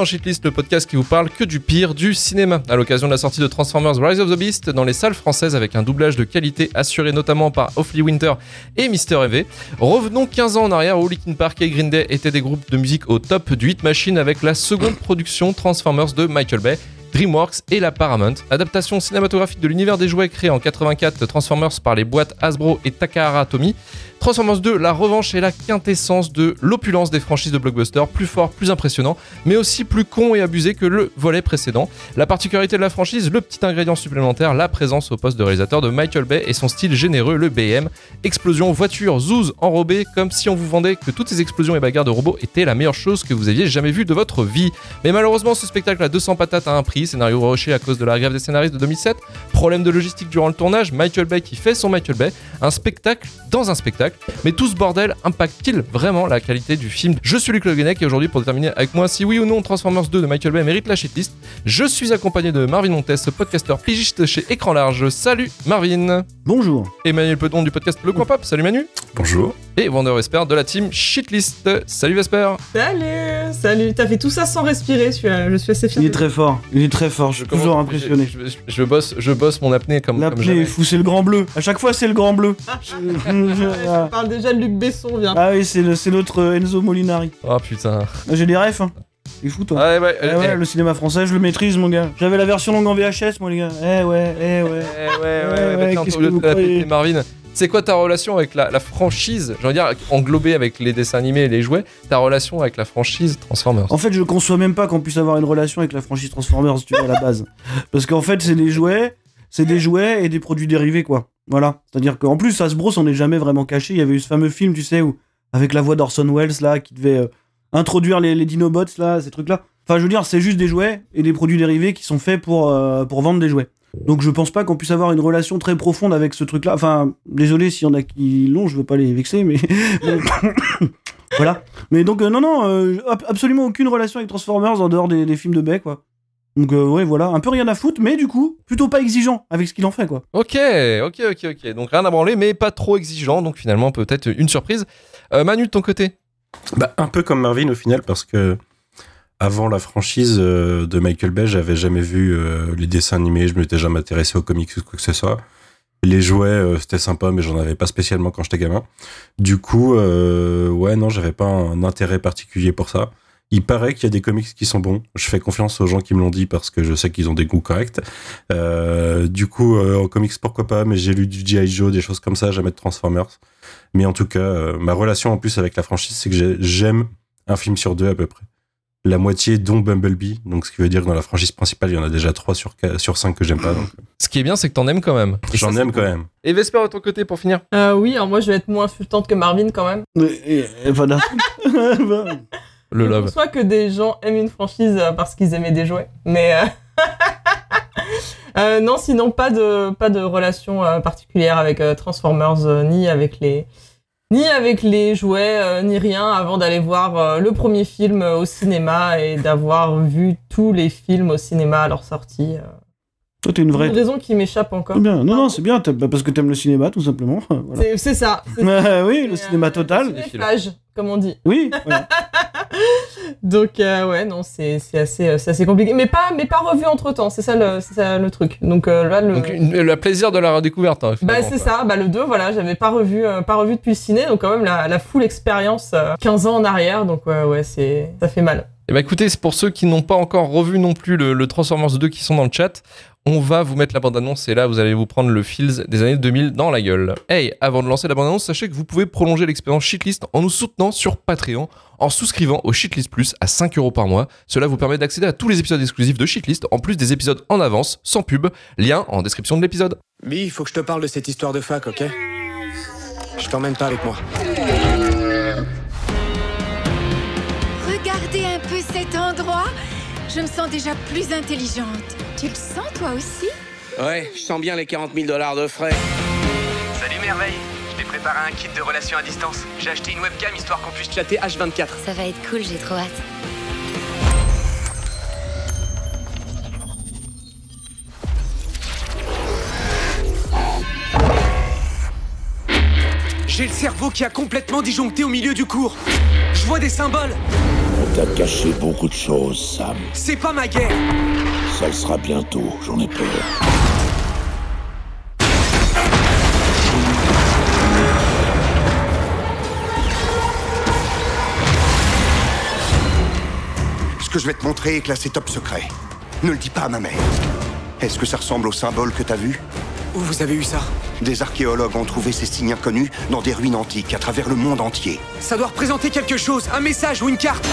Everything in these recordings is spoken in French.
dans le podcast qui vous parle que du pire du cinéma. À l'occasion de la sortie de Transformers Rise of the Beast dans les salles françaises avec un doublage de qualité assuré notamment par Offley Winter et Mister EV, revenons 15 ans en arrière où Linkin Park et Green Day étaient des groupes de musique au top du hit machine avec la seconde production Transformers de Michael Bay DreamWorks et la Paramount. Adaptation cinématographique de l'univers des jouets créé en 84 Transformers par les boîtes Hasbro et Takahara Tomy. Transformers 2, la revanche et la quintessence de l'opulence des franchises de blockbuster, plus fort, plus impressionnant, mais aussi plus con et abusé que le volet précédent. La particularité de la franchise, le petit ingrédient supplémentaire, la présence au poste de réalisateur de Michael Bay et son style généreux, le BM. Explosion, voiture, zouz, enrobé, comme si on vous vendait que toutes ces explosions et bagarres de robots étaient la meilleure chose que vous aviez jamais vue de votre vie. Mais malheureusement, ce spectacle à 200 patates a un prix, scénario rushé à cause de la grève des scénaristes de 2007, problème de logistique durant le tournage, Michael Bay qui fait son Michael Bay, un spectacle dans un spectacle. Mais tout ce bordel impacte-t-il vraiment la qualité du film Je suis Luc Le Guenec et aujourd'hui pour déterminer avec moi si oui ou non Transformers 2 de Michael Bay mérite la shitlist, je suis accompagné de Marvin Montes, podcasteur pigiste chez Écran Large. Salut Marvin Bonjour. Emmanuel Pedon du podcast Le Coin Pop. Salut Manu Bonjour. Et Wander Vesper de la team Shitlist. Salut Vesper Salut, salut. T'as fait tout ça sans respirer, je suis, je suis assez fier. Il est très fort. Il est très fort. Je suis toujours impressionné. Je, je- je bosse, je bosse mon apnée comme, L'apnée jamais. est fou, c'est le grand bleu. À chaque fois, c'est le grand bleu. Je parle déjà de Luc Besson, viens. ah oui, c'est le- c'est l'autre euh, Enzo Molinari. Oh putain. Ah, J'ai des refs. Hein. C'est fou, toi. Ouais, ouais, Eh ouais, eh, le cinéma français, je le maîtrise, mon gars. J'avais la version longue en VHS, moi, les gars. Eh ouais, eh ouais. Eh ouais, ouais, ouais, ouais, bah au lieu que de la péter, Marvin, c'est quoi ta relation avec la, la franchise J'ai envie de dire, englobée avec les dessins animés et les jouets, ta relation avec la franchise Transformers? En fait, je conçois même pas qu'on puisse avoir une relation avec la franchise Transformers, tu vois, à la base. Parce qu'en fait, c'est des jouets, c'est des jouets et des produits dérivés, quoi. Voilà. C'est-à-dire qu'en plus, Hasbro s'en est jamais vraiment caché. Il y avait eu ce fameux film, tu sais, où, avec la voix d'Orson Welles, là, qui devait euh, introduire les, Dinobots, là, ces trucs-là. Enfin, je veux dire, c'est juste des jouets et des produits dérivés qui sont faits pour, euh, pour vendre des jouets. Donc, je pense pas qu'on puisse avoir une relation très profonde avec ce truc-là. Enfin, désolé s'il y en a qui l'ont, je veux pas les vexer, mais. voilà. Mais donc, euh, non, non, euh, ab- absolument aucune relation avec Transformers en dehors des, films de Bay, quoi. Donc, euh, ouais, voilà, un peu rien à foutre, mais du coup, plutôt pas exigeant avec ce qu'il en fait, quoi. Ok, ok, ok, ok. Donc rien à branler, mais pas trop exigeant, donc finalement peut-être une surprise. Manu, de ton côté? Bah, un peu comme Marvin au final, parce que avant la franchise euh, de Michael Bay, j'avais jamais vu euh, les dessins animés, je m'étais jamais intéressé aux comics ou quoi que ce soit. Les jouets, euh, c'était sympa, mais j'en avais pas spécialement quand j'étais gamin. Du coup, ouais, non, j'avais pas un intérêt particulier pour ça. Il paraît qu'il y a des comics qui sont bons. Je fais confiance aux gens qui me l'ont dit parce que je sais qu'ils ont des goûts corrects. Euh, du coup, euh, en comics, pourquoi pas, mais j'ai lu du G.I. Joe, des choses comme ça, jamais de Transformers. Mais en tout cas, euh, ma relation en plus avec la franchise, c'est que j'ai- j'aime un film sur deux à peu près. La moitié, dont Bumblebee. Donc, ce qui veut dire que dans la franchise principale, il y en a déjà trois sur, qua- sur cinq que j'aime pas. Donc, Ce qui est bien, c'est que t'en aimes quand même. Et j'en aime quand même. Et Vesper, de ton côté, pour finir Euh, oui, alors moi je vais être moins insultante que Marvin quand même. Et- et voilà. Le je love. conçois que des gens aiment une franchise euh, parce qu'ils aimaient des jouets, mais euh, euh, non, sinon pas de pas de relation particulière avec Transformers ni avec les ni avec les jouets ni rien avant d'aller voir le premier film au cinéma et d'avoir vu tous les films au cinéma à leur sortie. Toi, t'es une Une vraie. raison qui m'échappe encore. C'est bien. Non, non, c'est bien, bah, parce que t'aimes le cinéma, tout simplement. Voilà. C'est ça. oui, le cinéma total. cinéphage, comme on dit. Oui, voilà. Donc euh, ouais, non, c'est c'est assez, euh, c'est assez compliqué, mais pas, mais pas revu entre temps. C'est ça le, ça le truc. Donc euh, là, le, Donc, une- le plaisir de la redécouverte. hein, bah c'est ça. Bah le 2, voilà, j'avais pas revu, euh, pas revu depuis le ciné, donc quand même la, la full expérience, euh, 15 ans en arrière. Donc ouais, c'est, ça fait mal. Et bah écoutez, c'est pour ceux qui n'ont pas encore revu non plus le, le Transformers 2 qui sont dans le chat, on va vous mettre la bande-annonce et là vous allez vous prendre le feels des années 2000 dans la gueule. Hey, avant de lancer la bande-annonce, sachez que vous pouvez prolonger l'expérience Shitlist en nous soutenant sur Patreon en souscrivant au Shitlist Plus à 5 euros par mois. Cela vous permet d'accéder à tous les épisodes exclusifs de Shitlist en plus des épisodes en avance, sans pub, lien en description de l'épisode. Mi, il faut que je te parle de cette histoire de fac, ok? Je t'emmène pas avec moi. Je me sens déjà plus intelligente. Tu le sens toi aussi? Ouais, je sens bien les 40 000 dollars de frais. Salut Merveille, je t'ai préparé un kit de relations à distance. J'ai acheté une webcam histoire qu'on puisse chatter H24. Ça va être cool, j'ai trop hâte. J'ai le cerveau qui a complètement disjoncté au milieu du cours. Je vois des symboles. T'as caché beaucoup de choses, Sam. C'est pas ma guerre Ça le sera bientôt, j'en ai peur. Ce que je vais te montrer est classé top secret. Ne le dis pas à ma mère. Est-ce que ça ressemble au symbole que t'as vu? Où vous avez eu ça? Des archéologues ont trouvé ces signes inconnus dans des ruines antiques à travers le monde entier. Ça doit représenter quelque chose, un message ou une carte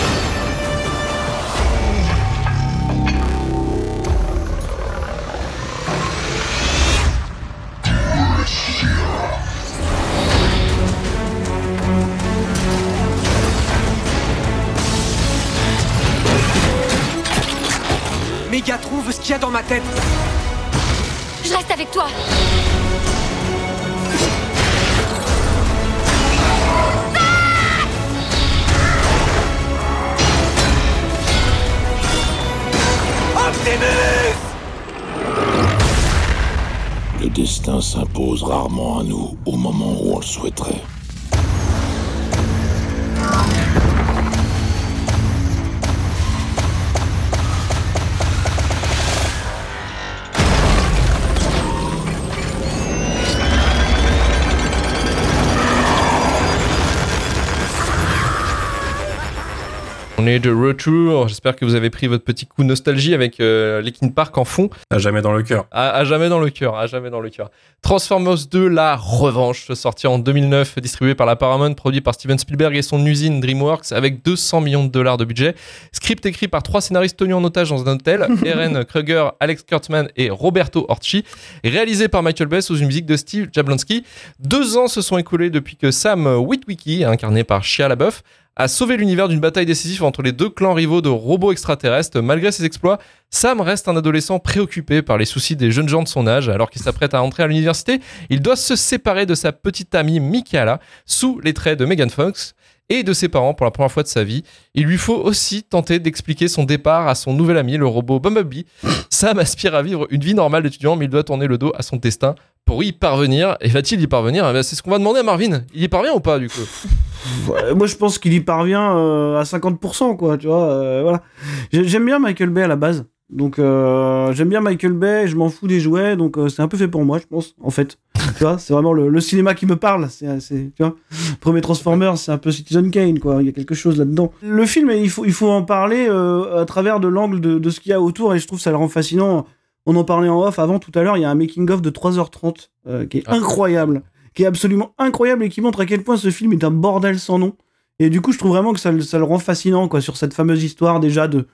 Méga trouve ce qu'il y a dans ma tête Je reste avec toi. Le destin s'impose rarement à nous au moment où on le souhaiterait. On est de retour. J'espère que vous avez pris votre petit coup de nostalgie avec euh, Linkin Park en fond. À jamais dans le cœur. À, à jamais dans le cœur, à jamais dans le cœur. Transformers 2, la revanche, sorti en 2009, distribué par la Paramount, produit par Steven Spielberg et son usine DreamWorks, avec 200 millions de dollars de budget. Script écrit par trois scénaristes tenus en otage dans un hôtel, Eren Kruger, Alex Kurtzman et Roberto Orci. Réalisé par Michael Bay sous une musique de Steve Jablonsky. Deux ans se sont écoulés depuis que Sam Witwicky, incarné par Shia LaBeouf, a sauvé l'univers d'une bataille décisive entre les deux clans rivaux de robots extraterrestres. Malgré ses exploits, Sam reste un adolescent préoccupé par les soucis des jeunes gens de son âge. Alors qu'il s'apprête à entrer à l'université, il doit se séparer de sa petite amie Michaela sous les traits de Megan Fox et de ses parents pour la première fois de sa vie. Il lui faut aussi tenter d'expliquer son départ à son nouvel ami, le robot Bumblebee. Sam aspire à vivre une vie normale d'étudiant, mais il doit tourner le dos à son destin pour y parvenir. Et va-t-il y parvenir? Eh ben, C'est ce qu'on va demander à Marvin. Il y parvient ou pas, du coup? Ouais, moi, je pense qu'il y parvient euh, à 50%, quoi, tu vois. euh, voilà. J'ai- J'aime bien Michael Bay à la base. Donc, euh, j'aime bien Michael Bay, je m'en fous des jouets, donc euh, c'est un peu fait pour moi, je pense, en fait. tu vois, c'est vraiment le, le cinéma qui me parle. C'est, tu vois, premier Transformers, c'est un peu Citizen Kane, quoi. Il y a quelque chose là-dedans. Le film, il faut, il faut en parler euh, à travers de l'angle de, de ce qu'il y a autour, et je trouve ça le rend fascinant. On en parlait en off avant tout à l'heure, il y a un making-of de 3h30 euh, qui est Ah. incroyable, qui est absolument incroyable et qui montre à quel point ce film est un bordel sans nom. Et du coup, je trouve vraiment que ça, le- ça le rend fascinant, quoi, sur cette fameuse histoire déjà de,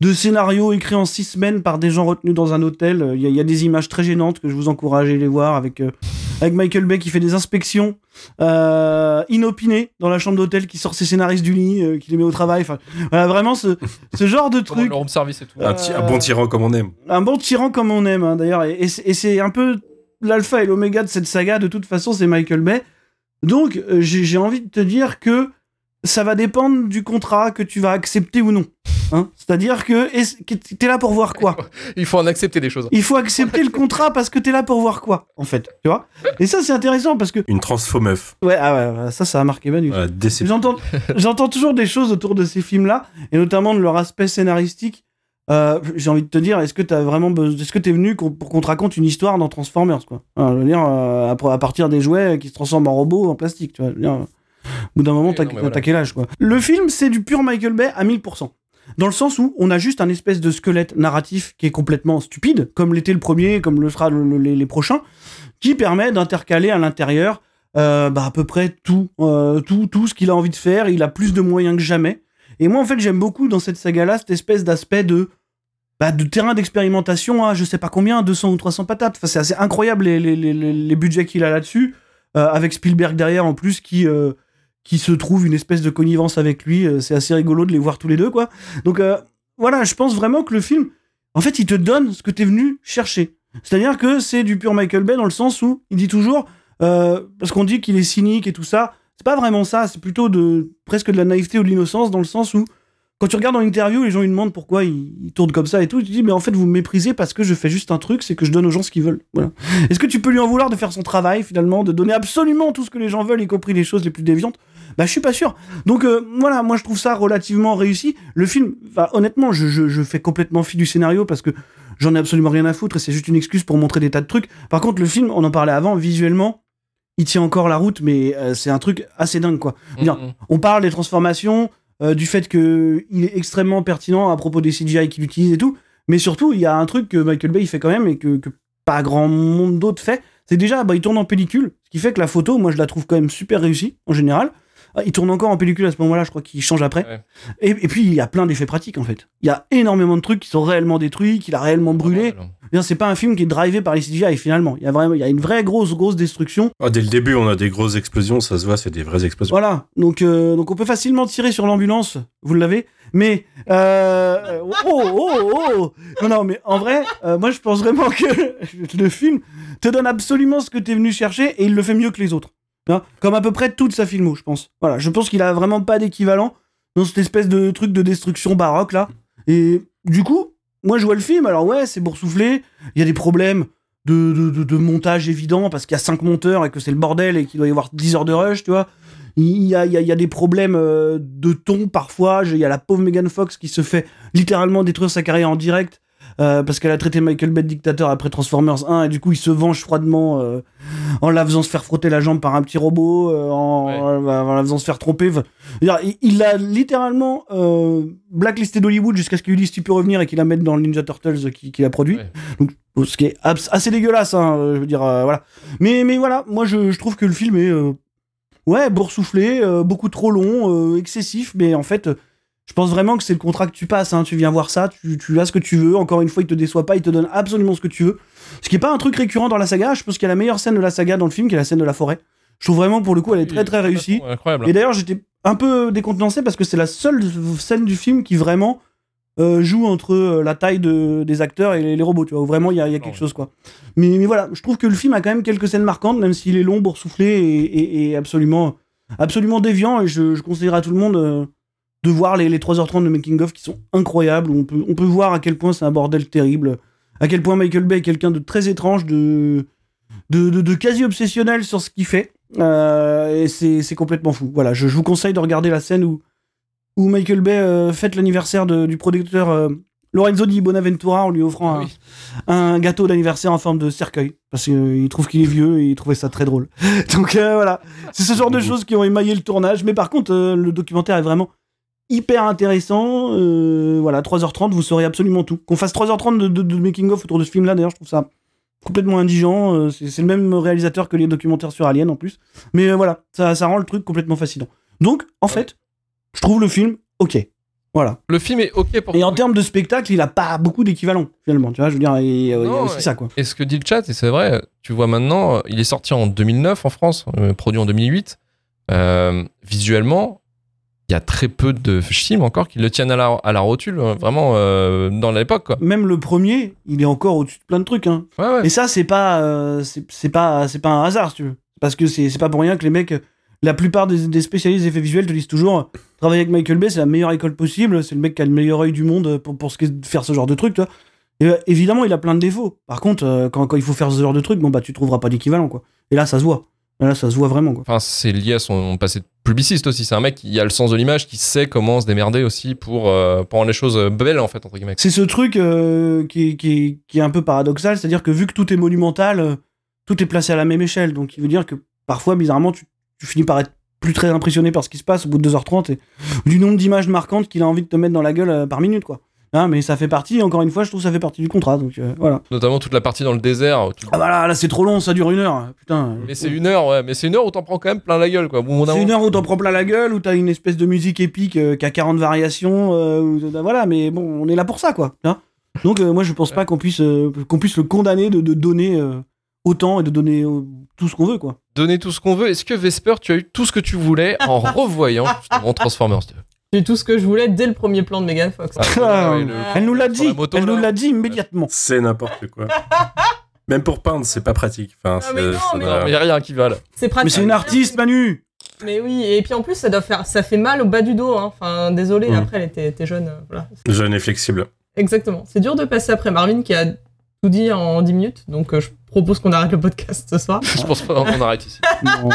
de scénario écrit en six semaines par des gens retenus dans un hôtel. Euh, Il y, a- il y a des images très gênantes que je vous encourage à aller voir avec, euh, avec Michael Bay qui fait des inspections euh, inopinées dans la chambre d'hôtel, qui sort ses scénaristes du lit, euh, qui les met au travail. Enfin, voilà, vraiment ce, ce genre de truc le room service et tout. Un, bon tyran comme on aime. un bon tyran comme on aime hein, d'ailleurs et, et c'est- et c'est un peu l'alpha et l'oméga de cette saga de toute façon c'est Michael Bay donc euh, j'ai envie de te dire que ça va dépendre du contrat que tu vas accepter ou non hein? C'est-à-dire que t'es là pour voir quoi? Il faut en accepter des choses. il faut accepter le contrat parce que t'es là pour voir quoi en fait tu vois? Et ça c'est intéressant parce que Une transfo meuf. ouais, ah ouais, ouais, ça ça a marqué Manu déception. J'entends, j'entends toujours des choses autour de ces films-là, et notamment de leur aspect scénaristique. Euh, j'ai envie de te dire, est-ce que t'as vraiment, besoin- est-ce que t'es venu pour qu'on te raconte une histoire dans Transformers, quoi? Je veux dire, euh, à partir des jouets qui se transforment en robots, en plastique, tu vois. je veux dire, euh, au bout d'un moment, t'as, voilà. t'as quel âge, quoi? Le film, c'est du pur Michael Bay à 1000%. Dans le sens où on a juste un espèce de squelette narratif qui est complètement stupide, comme l'était le premier, comme le sera le- le- les, prochains, qui permet d'intercaler à l'intérieur euh, bah, à peu près tout, euh, tout, tout ce qu'il a envie de faire. Il a plus de moyens que jamais. Et moi, en fait, j'aime beaucoup dans cette saga-là cette espèce d'aspect de, bah, de terrain d'expérimentation à je sais pas combien, 200 ou 300 patates. C'est assez incroyable les, budgets qu'il a là-dessus, euh, avec Spielberg derrière en plus qui, qui se trouve une espèce de connivence avec lui. Euh, c'est assez rigolo de les voir tous les deux, quoi. Donc euh, voilà, je pense vraiment que le film, en fait, il te donne ce que t'es venu chercher. C'est-à-dire que c'est du pur Michael Bay dans le sens où il dit toujours, euh, parce qu'on dit qu'il est cynique et tout ça, c'est pas vraiment ça, c'est plutôt de presque de la naïveté ou de l'innocence dans le sens où quand tu regardes dans l'interview, les gens lui demandent pourquoi il, tourne comme ça et tout, tu te dis mais en fait vous me méprisez parce que je fais juste un truc, c'est que je donne aux gens ce qu'ils veulent. Voilà. Est-ce que tu peux lui en vouloir de faire son travail finalement, de donner absolument tout ce que les gens veulent, y compris les choses les plus déviantes Bah, je suis pas sûr. Donc euh, voilà, moi je trouve ça relativement réussi. Le film, bah, honnêtement, je, je, je fais complètement fi du scénario parce que j'en ai absolument rien à foutre et c'est juste une excuse pour montrer des tas de trucs. Par contre, le film, on en parlait avant, visuellement, il tient encore la route, mais euh, c'est un truc assez dingue, quoi. Dire, Mhm. On parle des transformations, euh, du fait que il est extrêmement pertinent à propos des CGI qu'il utilise et tout, mais surtout, il y a un truc que Michael Bay fait quand même et que, que pas grand monde d'autres fait, c'est déjà, bah, il tourne en pellicule, ce qui fait que la photo, moi, je la trouve quand même super réussie, en général. Ah, Il tourne encore en pellicule à ce moment-là, je crois qu'il change après. Ouais. Et, et puis, il y a plein d'effets pratiques, en fait. Il y a énormément de trucs qui sont réellement détruits, qu'il a réellement brûlé. Voilà. Je veux dire, C'est pas un film qui est drivé par les CGI, finalement. Il y a vraiment, il y a une vraie grosse, grosse destruction. Ah, dès le début, on a des grosses explosions, ça se voit, c'est des vraies explosions. Voilà, donc, euh, donc on peut facilement tirer sur l'ambulance, vous l'avez, mais... Euh, oh, oh, oh Non, non, mais en vrai, euh, moi je pense vraiment que le film te donne absolument ce que t'es venu chercher et il le fait mieux que les autres. Hein, Comme à peu près toute sa filmo, je pense. Voilà, je pense qu'il a vraiment pas d'équivalent dans cette espèce de truc de destruction baroque là. Et du coup, moi je vois le film, alors ouais, c'est boursouflé, il y a des problèmes de, de, montage évident parce qu'il y a 5 monteurs et que c'est le bordel et qu'il doit y avoir 10 heures de rush, tu vois. Il y a, il il y a des problèmes euh, de ton parfois. Il y a la pauvre Megan Fox qui se fait littéralement détruire sa carrière en direct euh, parce qu'elle a traité Michael Bay de dictateur après Transformers 1 et du coup il se venge froidement euh, en la faisant se faire frotter la jambe par un petit robot, euh, en, Ouais. en la faisant se faire tromper. Il- il a littéralement blacklisté d'Hollywood jusqu'à ce qu'il lui dise tu peux revenir et qu'il la mette dans le Ninja Turtles qui- qu'il a produit. Ouais. Donc, ce qui est assez dégueulasse, hein, je veux dire, voilà. Mais, mais voilà, moi je, je trouve que le film est, ouais, boursouflé, beaucoup trop long, excessif, mais en fait, je pense vraiment que c'est le contrat que tu passes. Hein. Tu viens voir ça, tu, tu as ce que tu veux. Encore une fois, il te déçoit pas, il te donne absolument ce que tu veux. Ce qui est pas un truc récurrent dans la saga. Je pense qu'il y a la meilleure scène de la saga dans le film, qui est la scène de la forêt. Je trouve vraiment pour le coup, elle est très très réussie. Incroyable. Et d'ailleurs, j'étais un peu décontenancé parce que c'est la seule scène du film qui vraiment euh, joue entre euh, la taille de, des acteurs et les, les robots, tu vois, où vraiment il y a, il y a quelque ouais. chose, quoi. Mais, mais voilà, je trouve que le film a quand même quelques scènes marquantes, même s'il est long, boursouflé et, et- et absolument, absolument déviant. Et je, je conseillerais à tout le monde euh, de voir les, les 3h30 de Making of qui sont incroyables, où on peut, on peut voir à quel point c'est un bordel terrible, à quel point Michael Bay est quelqu'un de très étrange, de, de, de- de quasi obsessionnel sur ce qu'il fait. Euh, et c'est complètement fou. Voilà, je, je vous conseille de regarder la scène où, où Michael Bay euh, fête l'anniversaire du producteur euh, Lorenzo Di Bonaventura en lui offrant un, Oui. un gâteau d'anniversaire en forme de cercueil. Parce qu'il trouve qu'il est vieux et il trouvait ça très drôle. Donc voilà, c'est ce genre de choses qui ont émaillé le tournage. Mais par contre, le documentaire est vraiment hyper intéressant. Euh, voilà, 3h30, vous saurez absolument tout. Qu'on fasse 3h30 de, de- de making-of autour de ce film-là, d'ailleurs, je trouve ça complètement indigent. Euh, c'est c'est le même réalisateur que les documentaires sur Alien en plus. Mais euh, voilà, ça, ça rend le truc complètement fascinant. Donc, en fait, je trouve le film ok. Voilà. Le film est ok pour Et en termes de spectacle, il a pas beaucoup d'équivalent, finalement. Tu vois, je veux dire, et, il y a Non, aussi ouais. ça, quoi. Et ce que dit le chat, et c'est vrai, tu vois maintenant, il est sorti en 2009 en France, produit en 2008. Euh, visuellement, il y a très peu de films encore qui le tiennent à la, à la rotule, euh, vraiment euh, dans l'époque. Même le premier, il est encore au-dessus de plein de trucs. Hein. Ouais, ouais. Et ça, c'est pas, euh, c'est pas, c'est pas un hasard, si tu veux. Parce que c'est pas pour rien que les mecs, la plupart des, des spécialistes d'effets visuels te disent toujours, travailler avec Michael Bay, c'est la meilleure école possible, c'est le mec qui a le meilleur œil du monde pour, pour ce qui est de faire ce genre de truc. Et, euh, évidemment, il a plein de défauts. Par contre, quand, quand il faut faire ce genre de truc, bon bah tu trouveras pas d'équivalent, quoi. Et là, ça se voit. Là, ça se voit vraiment, quoi. Enfin, c'est lié à son passé de publiciste aussi. C'est un mec qui a le sens de l'image, qui sait comment se démerder aussi pour, euh, rendre les choses belles, en fait, entre guillemets. C'est ce truc euh, qui, est, un peu paradoxal, c'est-à-dire que vu que tout est monumental, euh, tout est placé à la même échelle. Donc il veut dire que parfois, bizarrement, tu, finis par être plus très impressionné par ce qui se passe au bout de 2h30 et du nombre d'images marquantes qu'il a envie de te mettre dans la gueule par minute, quoi. Hein, mais ça fait partie, encore une fois, je trouve que ça fait partie du contrat. Donc euh, voilà. Notamment toute la partie dans le désert. tu- Ah bah là, là c'est trop long, ça dure une heure. Putain. Mais c'est une heure, ouais. Mais c'est une heure où t'en prends quand même plein la gueule, quoi. C'est une heure où t'en prends plein la gueule, où t'as une espèce de musique épique euh, qui a 40 variations, euh, où- voilà, mais bon, on est là pour ça, quoi. hein. Donc moi, je pense pas qu'on puisse, qu'on puisse le condamner de, de donner autant et de donner tout ce qu'on veut, quoi. donner tout ce qu'on veut. Est-ce que Vesper, tu as eu tout ce que tu voulais en revoyant justement Transformers 2 Eu tout ce que je voulais dès le premier plan de Megan Fox. Ah, ouais, le- Elle nous l'a dit, la moto, elle nous l'a dit immédiatement. C'est n'importe quoi. Même pour peindre, c'est pas pratique. Enfin, Ah, mais c'est- non, ça mais doit- Non, mais y a rien qui va là. C'est pratique. Mais c'est une artiste, Manu Mais oui, et puis en plus, ça doit faire, ça fait mal au bas du dos. Hein. Enfin, désolé, Mm. après, elle était, était jeune. euh, voilà. Jeune et flexible. Exactement. C'est dur de passer après Marvin qui a tout dit en 10 minutes, donc euh, je propose qu'on arrête le podcast ce soir. Je pense pas qu'on arrête ici. Non.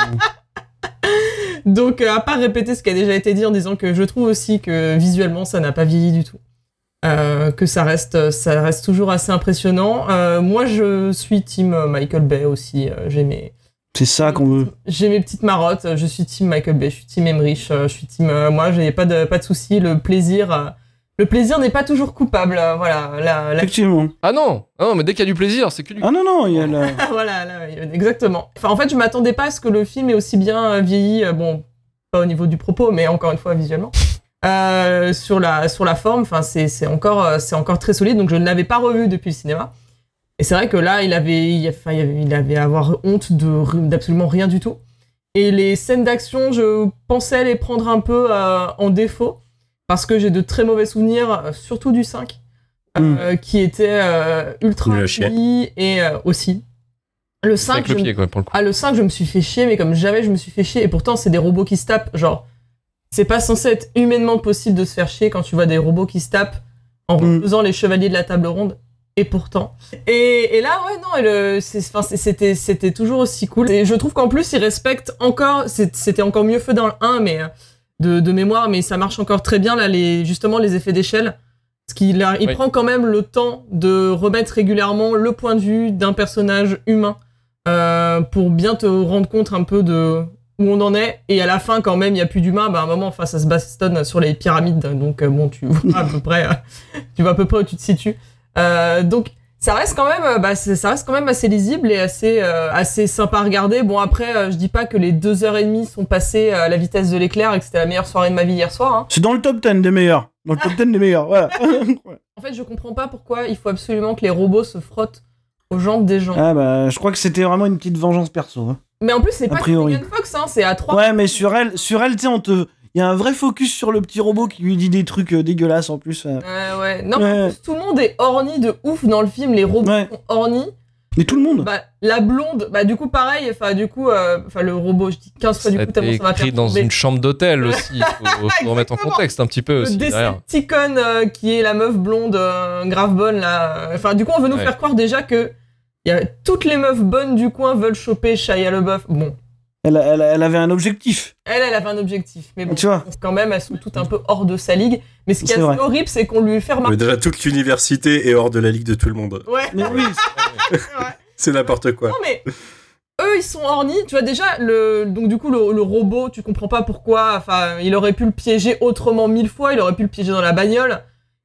Donc, euh, à part répéter ce qui a déjà été dit en disant que je trouve aussi que visuellement, ça n'a pas vieilli du tout. Euh, que ça reste, ça reste toujours assez impressionnant. Euh, moi, je suis team Michael Bay aussi. J'ai mes, C'est ça qu'on veut. j'ai mes petites marottes. Je suis team Michael Bay. Je suis team Emmerich. Je suis team. moi, j'ai pas de pas de souci. Le plaisir, le plaisir n'est pas toujours coupable. euh, Voilà. La, la- Effectivement. Ah non, ah non, mais dès qu'il y a du plaisir, c'est que du. Ah non, non, il y a la... voilà, là, exactement. Enfin, en fait, je m'attendais pas à ce que le film ait aussi bien euh, vieilli. euh, Bon, pas au niveau du propos, mais encore une fois visuellement. Euh, sur la sur la forme, enfin, c'est c'est encore c'est encore très solide. Donc, je ne l'avais pas revu depuis le cinéma. Et c'est vrai que là, il avait, il, enfin, il avait, il avait à avoir honte de d'absolument rien du tout. Et les scènes d'action, je pensais les prendre un peu euh, en défaut parce que j'ai de très mauvais souvenirs, euh, surtout du 5, euh, qui était euh, ultra pourri et euh, aussi. Le 5, Avec le je me- pied, quoi, pour le coup. ah, le 5, je me suis fait chier, mais comme jamais je me suis fait chier. Et pourtant, c'est des robots qui se tapent. Genre, c'est pas censé être humainement possible de se faire chier quand tu vois des robots qui se tapent en Mm. faisant les chevaliers de la table ronde. Et pourtant. Et, et là, ouais, non, c'était c'était toujours aussi cool. Et je trouve qu'en plus, ils respectent encore. C'était encore mieux fait dans le 1, mais euh, de, de mémoire, mais ça marche encore très bien, là, les, justement, les effets d'échelle. Parce qu'il a- il Oui. prend quand même le temps de remettre régulièrement le point de vue d'un personnage humain euh, pour bien te rendre compte un peu de où on en est. Et à la fin, quand même, il n'y a plus d'humains. Bah, à un moment, enfin, ça se bastonne sur les pyramides. Donc, euh, bon, tu vois à peu près, euh, tu vois à peu près où tu te situes. Euh, donc, ça reste quand même, euh, bah, ça reste quand même assez lisible et assez, euh, assez sympa à regarder. Bon, après, euh, je dis pas que les deux heures et demie sont passées à la vitesse de l'éclair et que c'était la meilleure soirée de ma vie hier soir. hein. C'est dans le top 10 des meilleurs. Dans le top 10 des meilleurs, voilà. En fait, je comprends pas pourquoi il faut absolument que les robots se frottent aux jambes des gens. ah bah, je crois que c'était vraiment une petite vengeance perso. hein. Mais en plus, c'est pas. Megan Fox, hein, c'est à trois. Ouais, mais sur elle, sur elle, tu sais, on te... Il y a un vrai focus sur le petit robot qui lui dit des trucs euh, dégueulasses en plus. euh. Ouais, ouais. Non, Ouais. en plus, tout le monde est orni de ouf dans le film. Les robots Ouais. sont ornis. Mais tout le monde. Bah, la blonde, bah, du coup, pareil. Enfin, du coup, euh, enfin, le robot, je dis 15 fois Ça du coup, tellement ça m'a écrit dans une chambre d'hôtel aussi. Il faut, faut remettre en contexte un petit peu aussi derrière. Decepticon, euh, qui est la meuf blonde euh, grave bonne, là. Enfin, du coup, on veut nous Ouais. faire croire déjà que y a, toutes les meufs bonnes du coin veulent choper Shia LaBeouf. Bon. Elle, avait un objectif. Elle, elle avait un objectif. Mais bon, Tu vois. quand même, elles sont toutes un peu hors de sa ligue. Mais ce qui est assez vrai. horrible, c'est qu'on lui fait remarquer. Mais déjà, toute l'université est hors de la ligue de tout le monde. Ouais. Mais oui, C'est n'importe quoi. Non mais eux ils sont ornis, tu vois déjà le donc du coup le, le robot, tu comprends pas pourquoi, enfin il aurait pu le piéger autrement mille fois, il aurait pu le piéger dans la bagnole,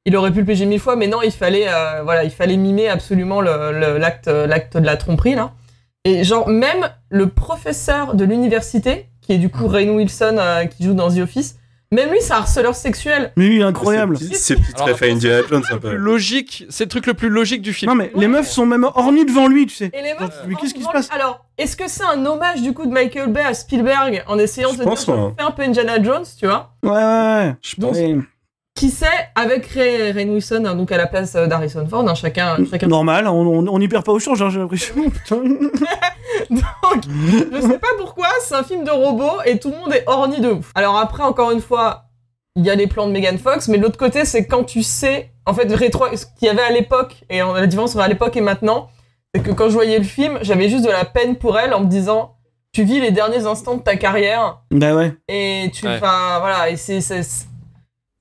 il aurait pu le piéger mille fois, mais non il fallait euh, voilà il fallait mimer absolument le- le- l'acte l'acte de la tromperie là. Et genre même le professeur de l'université qui est du coup Rainn Wilson euh, qui joue dans The Office, même lui c'est un harceleur sexuel. mais oui, incroyable. C'est c'est petites Alors, refs à Indiana Jones un Plus peu. logique, c'est le truc le plus logique du film. Non, mais les meufs sont même ornies devant lui, tu sais. Et les meufs, Mais qu'est-ce qui se passe Alors, est-ce que c'est un hommage du coup de Michael Bay à Spielberg en essayant Je de pense, dire moi. je fais un peu Indiana Jones, tu vois? Ouais, ouais, ouais. Je pense. Qui sait avec Ray, Rainn Wilson hein, donc à la place euh, d'Harrison Ford, hein, chacun, chacun. Normal, on, on, on y perd pas au change, hein, j'ai l'impression. Putain. Donc, je sais pas pourquoi, c'est un film de robot et tout le monde est orni de ouf. Alors après, encore une fois, il y a les plans de Megan Fox, mais l'autre côté, c'est quand tu sais, en fait, rétro, ce qu'il y avait à l'époque, et on a la différence entre à l'époque et maintenant, c'est que quand je voyais le film, j'avais juste de la peine pour elle en me disant, tu vis les derniers instants de ta carrière, bah ouais. et tu, Ouais. enfin, voilà, et c'est,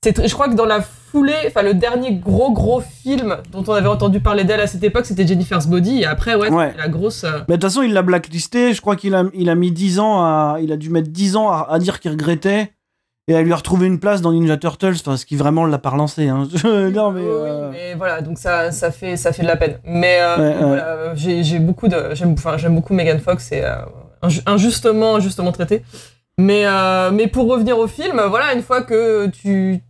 je crois que dans la foulée, enfin, le dernier gros gros film dont on avait entendu parler d'elle à cette époque, c'était Jennifer's Body, et après, ouais, la grosse. euh, Mais de toute façon, il l'a blacklisté. Je crois qu'il a, il a mis 10 ans à. Il a dû mettre 10 ans à, à dire qu'il regrettait et à lui retrouver une place dans Ninja Turtles. Enfin, ce qui vraiment l'a pas relancé. Hein. non, mais. Oui, euh, mais voilà, donc ça, ça, fait, ça fait de la peine. Mais euh, Ouais, voilà, j'ai beaucoup de, j'aime, enfin, j'aime beaucoup Megan Fox et inju- injustement, injustement traité. Mais, euh, mais pour revenir au film, voilà, une fois que tu,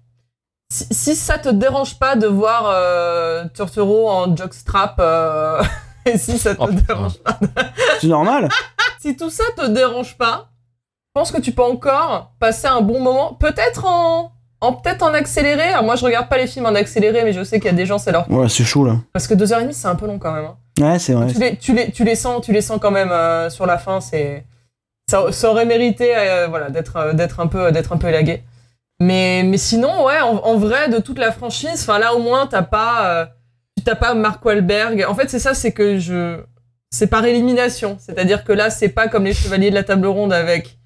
si, si ça te dérange pas de voir euh, Turturro en jockstrap, euh, et si ça te Oh, putain. dérange pas, C'est normal. si tout ça te dérange pas, je pense que tu peux encore passer un bon moment, peut-être en, en peut-être en accéléré. Alors moi, je regarde pas les films en accéléré, mais je sais qu'il y a des gens, c'est leur Ouais, c'est chaud là. parce que deux heures et demie, c'est un peu long quand même. hein. Ouais, c'est vrai. Tu, les, tu, les, tu les sens, tu les sens quand même euh, sur la fin. C'est ça, ça aurait mérité, euh, voilà, d'être euh, d'être un peu d'être un peu élagué. Mais mais sinon, ouais, en, en vrai, de toute la franchise, enfin là au moins t'as pas euh, tu t'as pas Mark Wahlberg. En fait, c'est ça, c'est que je c'est par élimination. C'est-à-dire que là, c'est pas comme les Chevaliers de la Table Ronde avec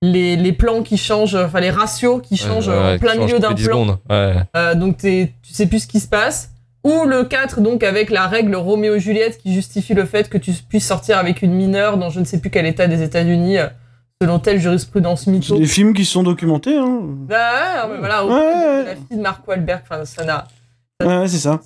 les, les plans qui changent, enfin les ratios qui changent Ouais, en plein milieu d'un 10 plan. Ouais. Euh, donc tu sais plus ce qui se passe. Ou le 4, donc avec la règle Roméo-Juliette qui justifie le fait que tu puisses sortir avec une mineure dans je ne sais plus quel état des États-Unis, euh, selon telle jurisprudence C'est mytho. des films qui sont documentés. Hein. Ah ouais, mais voilà, au- Ouais, ouais. la fille de Mark Wahlberg, enfin ça n'a. Ouais, c'est ça.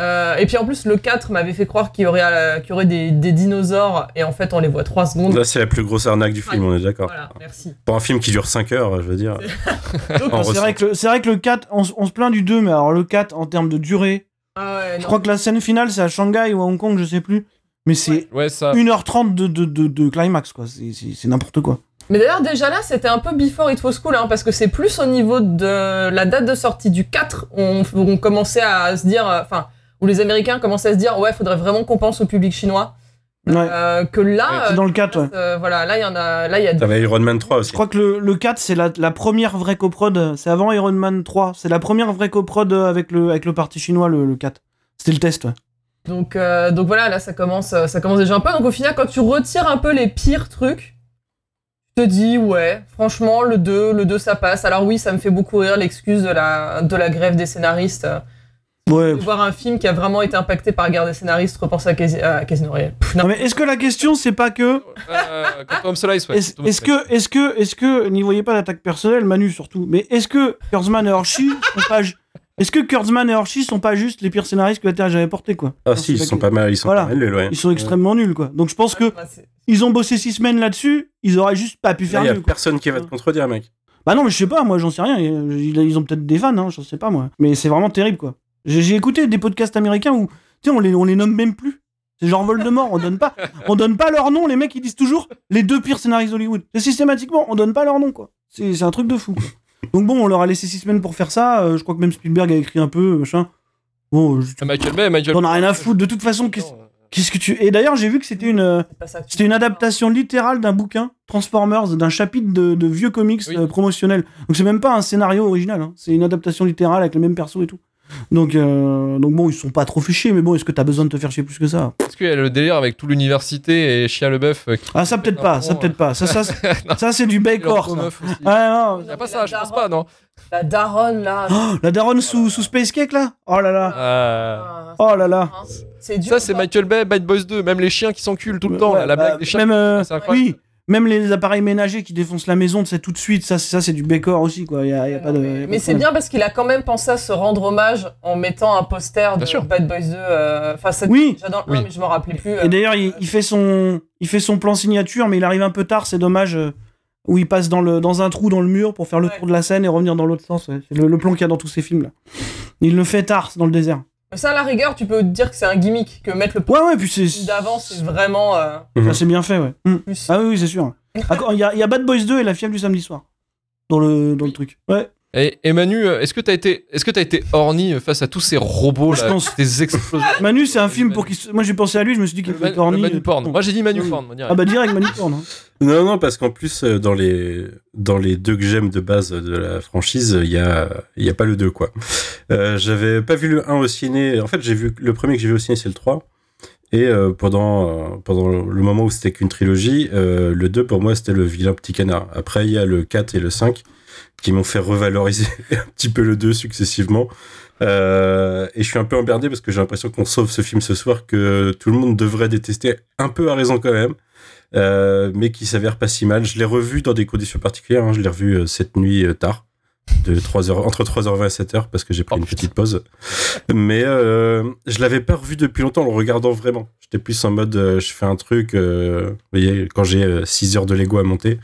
Euh, et puis en plus, le 4 m'avait fait croire qu'il y aurait, euh, qu'il y aurait des, des dinosaures, et en fait, on les voit 3 secondes. Là, c'est la plus grosse arnaque du film, on est d'accord. Voilà, merci. Pour un film qui dure 5 heures, je veux dire. C'est vrai, que le- c'est vrai que le 4, on, on se plaint du 2, mais alors le 4, en termes de durée, ah ouais, je non. crois que la scène finale, c'est à Shanghai ou à Hong Kong, je sais plus. Mais c'est Ouais, ça. 1h30 de, de, de, de climax, quoi. C'est- C'est c'est n'importe quoi. Mais d'ailleurs, déjà là, c'était un peu before it was cool, hein, parce que c'est plus au niveau de la date de sortie du 4, on, on commençait à se dire, euh, enfin, où les Américains commençaient à se dire, ouais, faudrait vraiment qu'on pense au public chinois. Ouais. Euh, que là, C'est dans le 4, ouais. euh, voilà, là, il y en a, là, il y a T'avais Iron Man 3 aussi. Je crois que le, le 4, c'est la, la première vraie coprod. C'est avant Iron Man 3. C'est la première vraie coprod avec le, avec le parti chinois, le, le 4. C'était le test, ouais. Donc, euh, donc voilà, là ça commence, euh, ça commence déjà un peu. Donc au final, quand tu retires un peu les pires trucs, tu te dis ouais, franchement le 2, le 2 ça passe. Alors oui, ça me fait beaucoup rire l'excuse de la, de la grève des scénaristes. Ouais. de voir un film qui a vraiment été impacté par la guerre des scénaristes, repenser à, à Casino Royale. Pff, Non, non. mais est-ce que la question, c'est pas que. Euh, Quantum Solace, ouais. Est-ce est-ce que, est-ce que, est-ce que, n'y voyez pas d'attaque personnelle, Manu surtout, mais est-ce que Kurtzman et Hershey sont pas. Est-ce que Kurtzman et Hershey sont pas juste les pires scénaristes que la Terre jamais porté, quoi? Ah si, ils sont que- pas mal, ils sont Voilà. pas mal, les lois. Ils sont extrêmement nuls, quoi. Donc je pense que Bah, ils ont bossé six semaines là-dessus, ils auraient juste pas pu Il faire y a mieux. quoi. personne qui va te contredire, mec. Bah non, mais je sais pas, moi j'en sais rien. Ils ils ont peut-être des fans, hein, je sais pas moi. Mais c'est vraiment terrible quoi. J'ai écouté des podcasts américains où, tu sais, on les, on les nomme même plus. C'est genre Voldemort, on donne pas, on donne pas leur nom. Les mecs ils disent toujours les deux pires scénaristes d'Hollywood. C'est systématiquement, on donne pas leur nom quoi. C'est c'est un truc de fou. Quoi. Donc bon, on leur a laissé six semaines pour faire ça. euh, je crois que même Spielberg a écrit un peu, machin. Bon, je- Ah, Michael Bay, Michael t'en as rien à foutre. De toute façon, qu'est-ce que tu. Et d'ailleurs, j'ai vu que c'était une. euh, c'était une adaptation littérale d'un bouquin, Transformers, d'un chapitre de, de vieux comics Oui. euh, promotionnels. Donc c'est même pas un scénario original, hein. c'est une adaptation littérale avec le même perso et tout. Donc, euh, donc bon, ils sont pas trop chier, mais bon, est-ce que t'as besoin de te faire chier plus que ça? Est-ce qu'il y a le délire avec tout l'université et Chia Leboeuf euh, qui- Ah, ça peut-être pas, ça peut-être pas. Ça, ça, c'est- ça c'est du aussi. Ah, non. Y a pas ça, je pense pas, non La daronne là. Oh, la daronne sous, sous Space Cake là? Oh là là Euh, Ah, Oh là là c'est dur. Ça, c'est. Michael Bay, Bad Boys 2, même les chiens qui s'enculent tout le temps, Ouais, là, la bah, blague des chiens. Même, euh, oui, même les appareils ménagers qui défoncent la maison, c'est tout de suite, ça, c'est- ça c'est du Bacor aussi, quoi. Y a, y a pas de, y a pas Mais, c'est bien parce qu'il a quand même pensé à se rendre hommage en mettant un poster de sûr. Bad Boys 2. euh, Enfin, ça- Oui. j'adore Oui. mais je m'en rappelais plus. euh. Et d'ailleurs, il, il fait son, il fait son plan signature, mais il arrive un peu tard, c'est dommage. euh, où il passe dans, le, dans un trou dans le mur pour faire le Ouais. tour de la scène et revenir dans l'autre sens. ouais. C'est le, le plan qu'il y a dans tous ces films là. Il le fait tard, c'est dans le désert. Ça, à la rigueur, tu peux te dire que c'est un gimmick, que mettre le Ouais, ouais, puis c'est. d'avant, c'est vraiment euh, Ça, c'est bien fait, ouais. Mm. plus. Ah oui, oui, c'est sûr. D'accord, Il y, a, il y a Bad Boys 2 et La fièvre du samedi soir. Dans le, dans le truc. Ouais. Et, et Manu, euh, est-ce que t'as été, est-ce que t'as été horny euh, face à tous ces robots Je là, pense. des explosions Manu, c'est un film pour qui. Moi, j'ai pensé à lui, je me suis dit qu'il était le Manu porn. Moi, j'ai dit Manu Oui. porn. Ah bah direct, Manu porn. hein. Non, non, parce qu'en plus, euh, dans les, dans les deux que j'aime de base de la franchise, il y a, il y a pas le 2, quoi. Euh, j'avais pas vu le 1 au ciné. En fait, j'ai vu, le premier que j'ai vu au ciné, c'est le 3. Et euh, pendant, euh, pendant le moment où c'était qu'une trilogie, euh, le 2, pour moi, c'était le vilain petit canard. Après, il y a le 4 et le 5 qui m'ont fait revaloriser un petit peu le 2 successivement. Euh, et je suis un peu emmerdé parce que j'ai l'impression qu'on sauve ce film ce soir, que tout le monde devrait détester un peu à raison quand même. Euh, mais qui s'avère pas si mal. Je l'ai revu dans des conditions particulières. hein. Je l'ai revu euh, cette nuit tard, de 3 heures, entre 3h20 et 7h, parce que j'ai pris Oh, une petite pause. Mais je l'avais pas revu depuis longtemps en le regardant vraiment. J'étais plus en mode, je fais un truc. vous voyez, quand j'ai 6 heures de Lego à monter,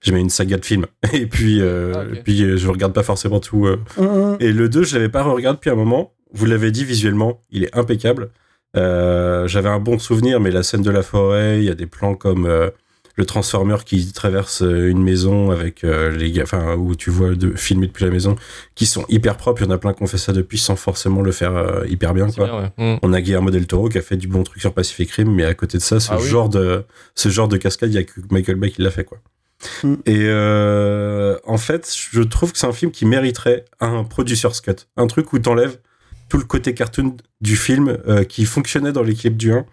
je mets une saga de films. Et puis, euh, Ah, et puis euh, je regarde pas forcément tout. euh, Hum, hum. et le 2, je l'avais pas regardé depuis un moment. Vous l'avez dit visuellement, il est impeccable. Euh, J'avais un bon souvenir, mais la scène de la forêt, il y a des plans comme euh, le Transformer qui traverse une maison avec euh, les gars, enfin où tu vois de filmer depuis la maison, qui sont hyper propres. Il y en a plein qui ont fait ça depuis sans forcément le faire euh, hyper bien. Quoi. bien, ouais. Mm. On a Guillermo del Toro qui a fait du bon truc sur Pacific Rim, mais à côté de ça, ce Ah oui. genre de ce genre de cascade, il y a que Michael Bay qui l'a fait quoi. Mm. Et euh, en fait, je trouve que c'est un film qui mériterait un producer's cut, un truc où t'enlèves tout le côté cartoon du film euh, qui fonctionnait dans l'équipe du 1,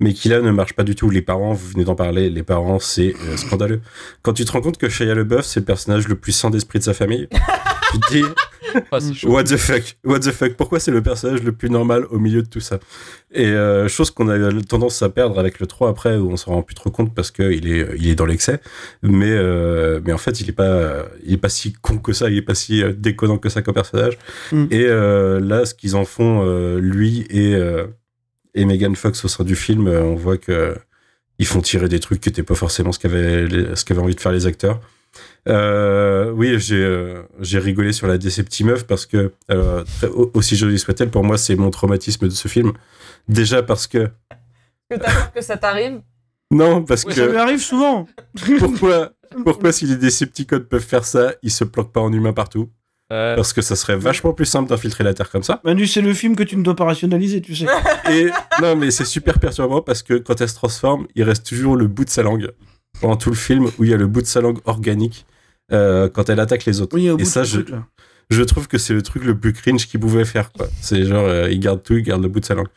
mais qui là ne marche pas du tout. Les parents, vous venez d'en parler, les parents, c'est euh, scandaleux. Quand tu te rends compte que Shia LeBeouf, c'est le personnage le plus sain d'esprit de sa famille, tu te dis, Ah, chaud. What the fuck What the fuck Pourquoi c'est le personnage le plus normal au milieu de tout ça? Et euh, chose qu'on a tendance à perdre avec le 3 après, où on s'en rend plus trop compte parce qu'il est, il est dans l'excès. Mais, euh, mais en fait, il est, pas, il est pas si con que ça, il est pas si euh, déconnant que ça comme personnage. Mm. Et euh, là, ce qu'ils en font, euh, lui et, euh, et Megan Fox au sein du film, euh, on voit que ils font tirer des trucs qui n'étaient pas forcément ce qu'avaient qu'avaient envie de faire les acteurs. Euh, oui, j'ai euh, j'ai rigolé sur la Deceptimeuf parce que, euh, très- aussi jolie soit-elle, pour moi, c'est mon traumatisme de ce film. Déjà parce que. Que t'as peur que ça t'arrive Non, parce Ça lui que. arrive souvent. Pourquoi, pourquoi si les Decepticons peuvent faire ça, ils se planquent pas en humain partout? Euh, Parce que ça serait vachement plus simple d'infiltrer la Terre comme ça. Manu, c'est le film que tu ne dois pas rationaliser, tu sais. Et non, mais c'est super perturbant parce que quand elle se transforme, il reste toujours le bout de sa langue pendant tout le film où il y a le bout de sa langue organique euh, quand elle attaque les autres. Oui, au Et ça, je, truc, je trouve que c'est le truc le plus cringe qu'il pouvait faire. quoi. C'est genre, euh, il garde tout, il garde le bout de sa langue.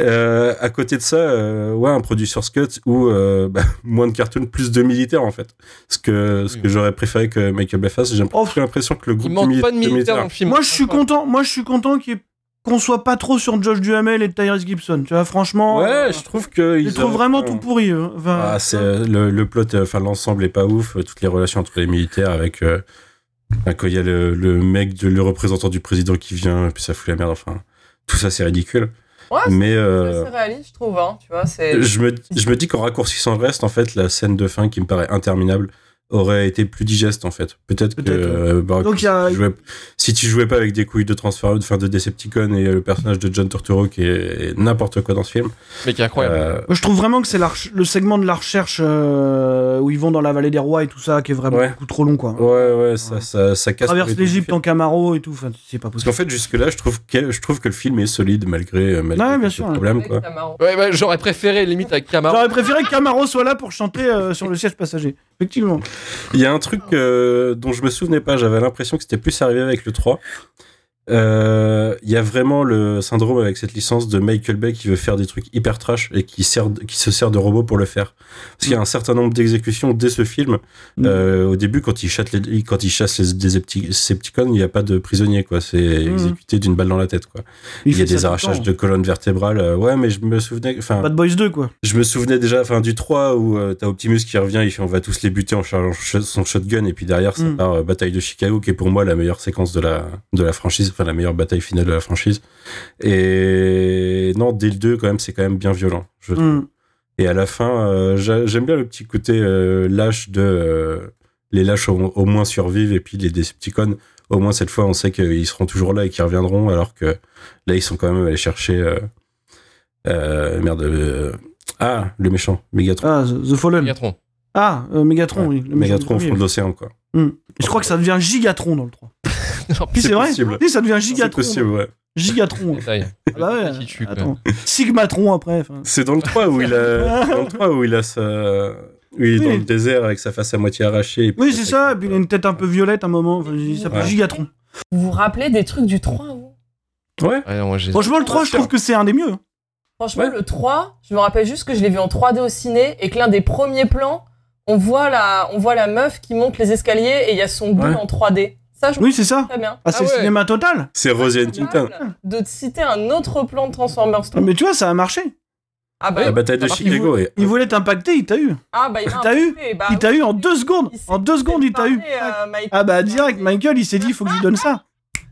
Euh, à côté de ça, euh, ouais, un produit sur Scott où euh, bah, moins de cartoons, plus de militaires en fait. Ce que, ce que j'aurais préféré que Michael Bay fasse. J'ai Oh, l'impression que le il groupe manque mili- pas de militaires dans le film. Moi, je suis content. Moi, je suis content qu'il y ait- qu'on soit pas trop sur Josh Duhamel et Tyrese Gibson. Tu vois, franchement. Ouais, euh, je trouve que ils les trouve auraient- vraiment tout pourri. eux. Enfin, Ah, c'est euh, le, le plot, euh, enfin l'ensemble est pas ouf. euh, Toutes les relations entre les militaires avec euh, quand il y a le, le mec, de, le représentant du président qui vient, et puis ça fout la merde. Enfin, tout ça c'est ridicule. Ouais, c'est Mais euh, assez réaliste, je trouve. Hein, tu vois, c'est. je me, je me dis qu'en raccourcissant le reste, en fait, la scène de fin qui me paraît interminable aurait été plus digeste en fait. Peut-être que euh, bah, Donc, si, a- tu jouais, si tu jouais pas avec des couilles de transfert, de de Decepticon et le personnage de John Turturro qui est n'importe quoi dans ce film. Mais qui est incroyable. euh, Moi, je trouve vraiment que c'est le segment de la recherche euh, où ils vont dans la vallée des rois et tout ça qui est vraiment Ouais. beaucoup trop long, quoi. ouais, ouais, ça, ça, ça casse. Traverse l'Égypte en Camaro et tout. Enfin, c'est pas Parce possible. qu'en fait, jusque-là, je trouve, que, je trouve que le film est solide malgré, malgré Ouais, bien sûr. problèmes. Avec Quoi. Camaro. Ouais, ouais, j'aurais préféré limite avec Camaro. J'aurais préféré que Camaro soit là pour chanter euh, sur le siège passager. Effectivement. Il y a un truc euh, dont je me souvenais pas, j'avais l'impression que c'était plus arrivé avec le 3. Euh, Il y a vraiment le syndrome avec cette licence de Michael Bay qui veut faire des trucs hyper trash et qui, sert, qui se sert de robots pour le faire. Parce qu'il y a un certain nombre d'exécutions dès ce film. Mm. Euh, au début, quand il chasse les, quand il chasse les Decepticons, il n'y a pas de prisonniers, quoi. C'est Mm. exécuté d'une balle dans la tête, quoi. Il y a des arrachages de colonnes vertébrales. euh, ouais, mais je me souvenais, Bad Boys 2, quoi. je me souvenais déjà enfin du 3 où euh, t'as Optimus qui revient, il fait on va tous les buter en chargeant ch- son shotgun et puis derrière ça Mm. part euh, bataille de Chicago qui est pour moi la meilleure séquence de la de la franchise, enfin la meilleure bataille finale de la franchise. Et non, dès le 2 quand même c'est quand même bien violent, je. Mm. Et à la fin, euh, j'a- j'aime bien le petit côté euh, lâche de euh, les lâches au, au moins survivent et puis les Decepticons au moins cette fois on sait qu'ils seront toujours là et qu'ils reviendront alors que là ils sont quand même allés chercher euh, euh, merde euh, ah le méchant Megatron Ah, The Fallen. Megatron. Ah, euh, Megatron, Ouais, oui. le méchant Megatron au fond de l'océan quoi Je crois que ça devient Gigatron dans le 3. C'est vrai. possible. Si, ça devient c'est Gigatron. possible ouais Gigatron. Ah bah ouais. Qui tue, quoi. Attends. Sigmatron après. c'est dans le 3 où il a dans le 3 où il a sa est Oui. dans le désert avec sa face à moitié arrachée et puis Oui, c'est ça. Et puis il a une tête un peu violette à un moment. Enfin, il s'appelle Ouais. Gigatron. Vous vous rappelez des trucs du 3 vous? Ouais Ouais, non, Franchement, le 3, je trouve que c'est un des mieux. Franchement, Ouais. le 3, je me rappelle juste que je l'ai vu en 3D au ciné et que l'un des premiers plans, on voit la, on voit la meuf qui monte les escaliers et il y a son bout Ouais. en 3D. Ça, je Oui, c'est ça. très bien. Ah, c'est Ah ouais. cinéma total. c'est Rosie Huntington De te citer un autre plan de Transformers 3. Mais tu vois, ça a marché. Ah bah, la bataille de. Chicago Il voulait t'impacter, il t'a eu. ah bah il t'a eu. bah Il t'a oui. eu en deux secondes. En deux secondes, il t'a eu. euh. Ah bah direct, Michael, il s'est dit, il faut que je lui donne ça.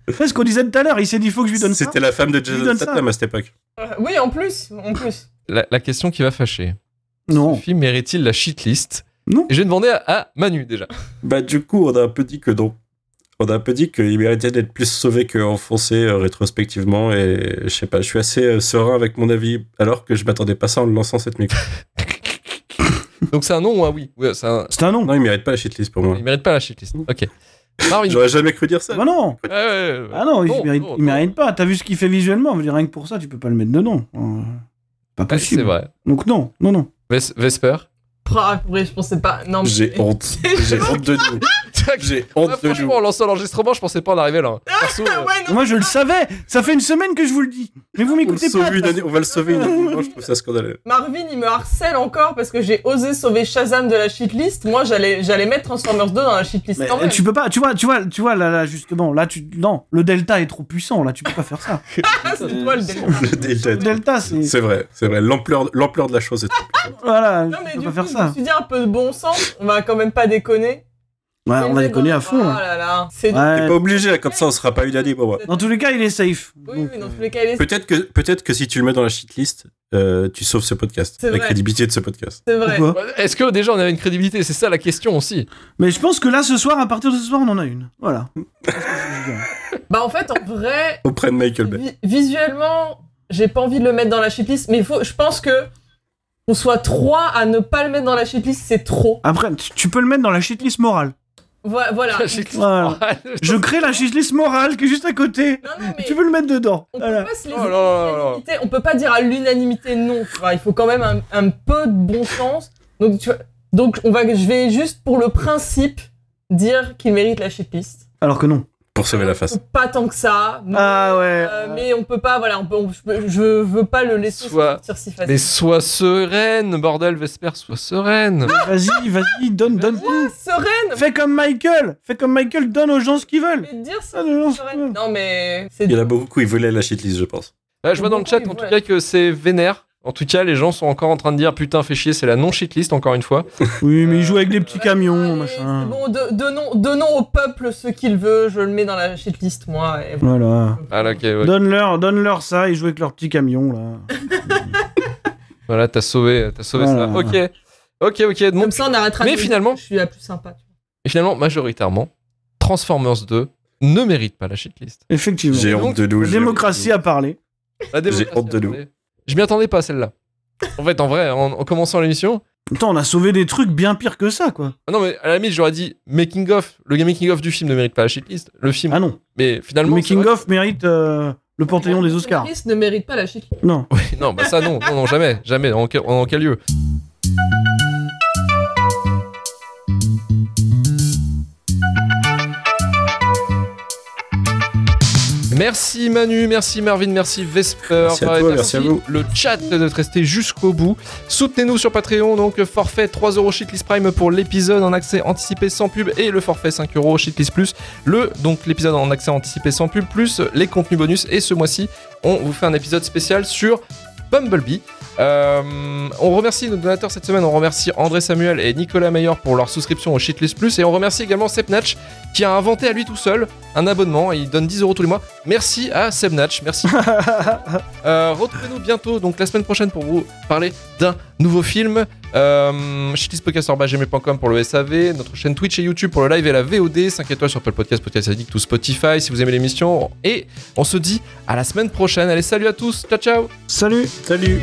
C'est ce qu'on disait tout à l'heure, il s'est dit, il faut que je lui donne ça. c'était la femme de lui Jason. Statham à cette époque Euh, Oui, en plus, en plus. La, la question qui va fâcher. Non. Le film mérite-il la shitlist? Non. Et je vais demander à, à Manu déjà. Bah du coup, on a un peu dit que non. On a un peu dit qu'il méritait d'être plus sauvé qu'enfoncé euh, rétrospectivement et je sais pas, je suis assez euh, serein avec mon avis alors que je m'attendais pas à ça en le lançant cette micro. Donc c'est un non ou un oui? C'est un- un nom. Non, il mérite pas la shitlist pour moi. Il mérite pas la shitlist. Ok. Marvin. J'aurais jamais cru dire ça. Bah non. Ouais, ouais, ouais. Ah non, il mérite, non, il non. mérite pas. T'as vu ce qu'il fait visuellement, je veux dire, rien que pour ça, tu peux pas le mettre dedans. Euh, Pas possible. c'est vrai. Donc non, non, non. Ves- Vesper? Ah, oui, je pensais pas. Non, J'ai honte. J'ai honte de nous. J'ai Ah, honte de nous. franchement, en lançant l'enregistrement, je pensais pas en arriver là. Perso, euh, Ouais, non, Moi, je le savais. Ça fait une semaine que je vous le dis. Mais vous m'écoutez pas. une année- on va le sauver une année. Moi, je trouve ça scandaleux. Marvin, il me harcèle encore parce que j'ai osé sauver Shazam de la shitlist. Moi, j'allais, j'allais mettre Transformers 2 dans la shitlist Mais, quand même. tu peux pas, tu vois, tu vois, tu vois, là, là, justement, là, tu, non, le delta est trop puissant, là, tu peux pas faire ça. Ah, c'est toi le delta Le est- delta, c'est, C'est vrai, c'est vrai. L'ampleur, l'ampleur de la chose est trop puissante. voilà, Non, mais tu peux du pas coup, faire je ça. me suis dit un peu de bon sens. On va quand même pas déconner. Ouais, on va déconner à fond. Oh là. là. C'est Ouais. T'es pas obligé, comme ça, on sera pas unanime pour moi. Dans tous les cas, il est safe. Oui, Donc, oui, dans euh, tous les cas, il est- Peut-être que, peut-être que si tu le mets dans la shitlist, euh, tu sauves ce podcast. C'est La vrai. crédibilité de ce podcast. c'est vrai. pourquoi Est-ce que déjà on avait une crédibilité? C'est ça la question aussi. Mais je pense que là, ce soir, à partir de ce soir, on en a une. Voilà. C'est ce que je veux dire. Bah, en fait, en vrai, Auprès de Michael Bay. vi- visuellement, j'ai pas envie de le mettre dans la shitlist, mais il faut, je pense que qu'on soit trois à ne pas le mettre dans la shitlist, c'est trop. Après, tu, tu peux le mettre dans la shitlist morale. Voilà. voilà. Voilà. Je crée la shitlist morale qui est juste à côté. Non, non, mais Tu peux le mettre dedans. on peut pas se laisser Oh là là là là. l'unanimité. On peut pas dire à l'unanimité non. tu vois. Il faut quand même un, un peu de bon sens. Donc, tu vois, donc on va, je vais juste pour le principe dire qu'il mérite la shitlist. Alors que non. Pour sauver la face. Pas tant que ça. Mais, Ah ouais. euh, mais on peut pas, voilà, on peut, on- je, veux pas le laisser Soit- sortir si Mais facile. sois sereine, bordel, Vesper, sois sereine. Vas-y, vas-y, donne, donne tout. Sereine Fais comme Michael. Fais comme Michael, donne aux gens ce qu'ils veulent. Mais dire ça, Ah, non, mais Il y en a beaucoup qui voulaient la shitlist, je pense. Là, je vois dans le chat en tout cas que c'est vénère. En tout cas, les gens sont encore en train de dire putain, fais chier, c'est la non shitlist encore une fois. Oui, mais il joue avec des petits camions, machin. Bon, de- donnons, donnons au peuple ce qu'il veut. Je le mets dans la shitlist, moi. et voilà. Voilà. Ah, là, ok, ouais. Donne-leur, donne-leur ça, ils jouent avec leurs petits camions, là. Voilà, t'as sauvé, t'as sauvé Voilà. ça. Ok, ok, ok. Donc, Comme ça, on arrêtera. Mais de- finalement- je suis la plus sympa. tu vois. et finalement, majoritairement, Transformers 2 ne mérite pas la shitlist. Effectivement. J'ai honte de nous. La j'ai démocratie a parlé. Démocratie, honte de nous. Je m'y attendais pas à celle-là. En fait, en vrai, en, en commençant l'émission, Attends, on a sauvé des trucs bien pires que ça, quoi. ah non mais à la limite j'aurais dit making of. Le making of du film ne mérite pas la shitlist. Le film, Ah non. mais Le finalement. making of mérite euh, le Panthéon des Oscars. Ne mérite pas la shitlist. Non. Oui, non, bah ça non, non, non, jamais, jamais. En quel lieu? Merci Manu, merci Marvin, merci Vesper. Merci à toi, merci à vous. Le chat d'être resté jusqu'au bout. Soutenez-nous sur Patreon, donc forfait 3 euros Shitlist Prime pour l'épisode en accès anticipé sans pub et le forfait 5 euros Shitlist Plus. Le, donc l'épisode en accès anticipé sans pub plus les contenus bonus. Et ce mois-ci, on vous fait un épisode spécial sur Bumblebee. Euh, on remercie nos donateurs cette semaine. On remercie André Samuel et Nicolas Meyer pour leur souscription au Shitlist Plus. Et on remercie également Sepnatch qui a inventé à lui tout seul un abonnement. Et il donne 10 euros tous les mois. Merci à Sebnatch. Merci. Euh, Retrouvez-nous bientôt, donc la semaine prochaine, pour vous parler d'un nouveau film. Euh, pour le SAV, notre chaîne Twitch et YouTube pour le live et la VOD, 5 étoiles sur Apple Podcast, Podcast Addict ou Spotify si vous aimez l'émission. Et on se dit à la semaine prochaine. Allez, salut à tous, ciao ciao Salut. Salut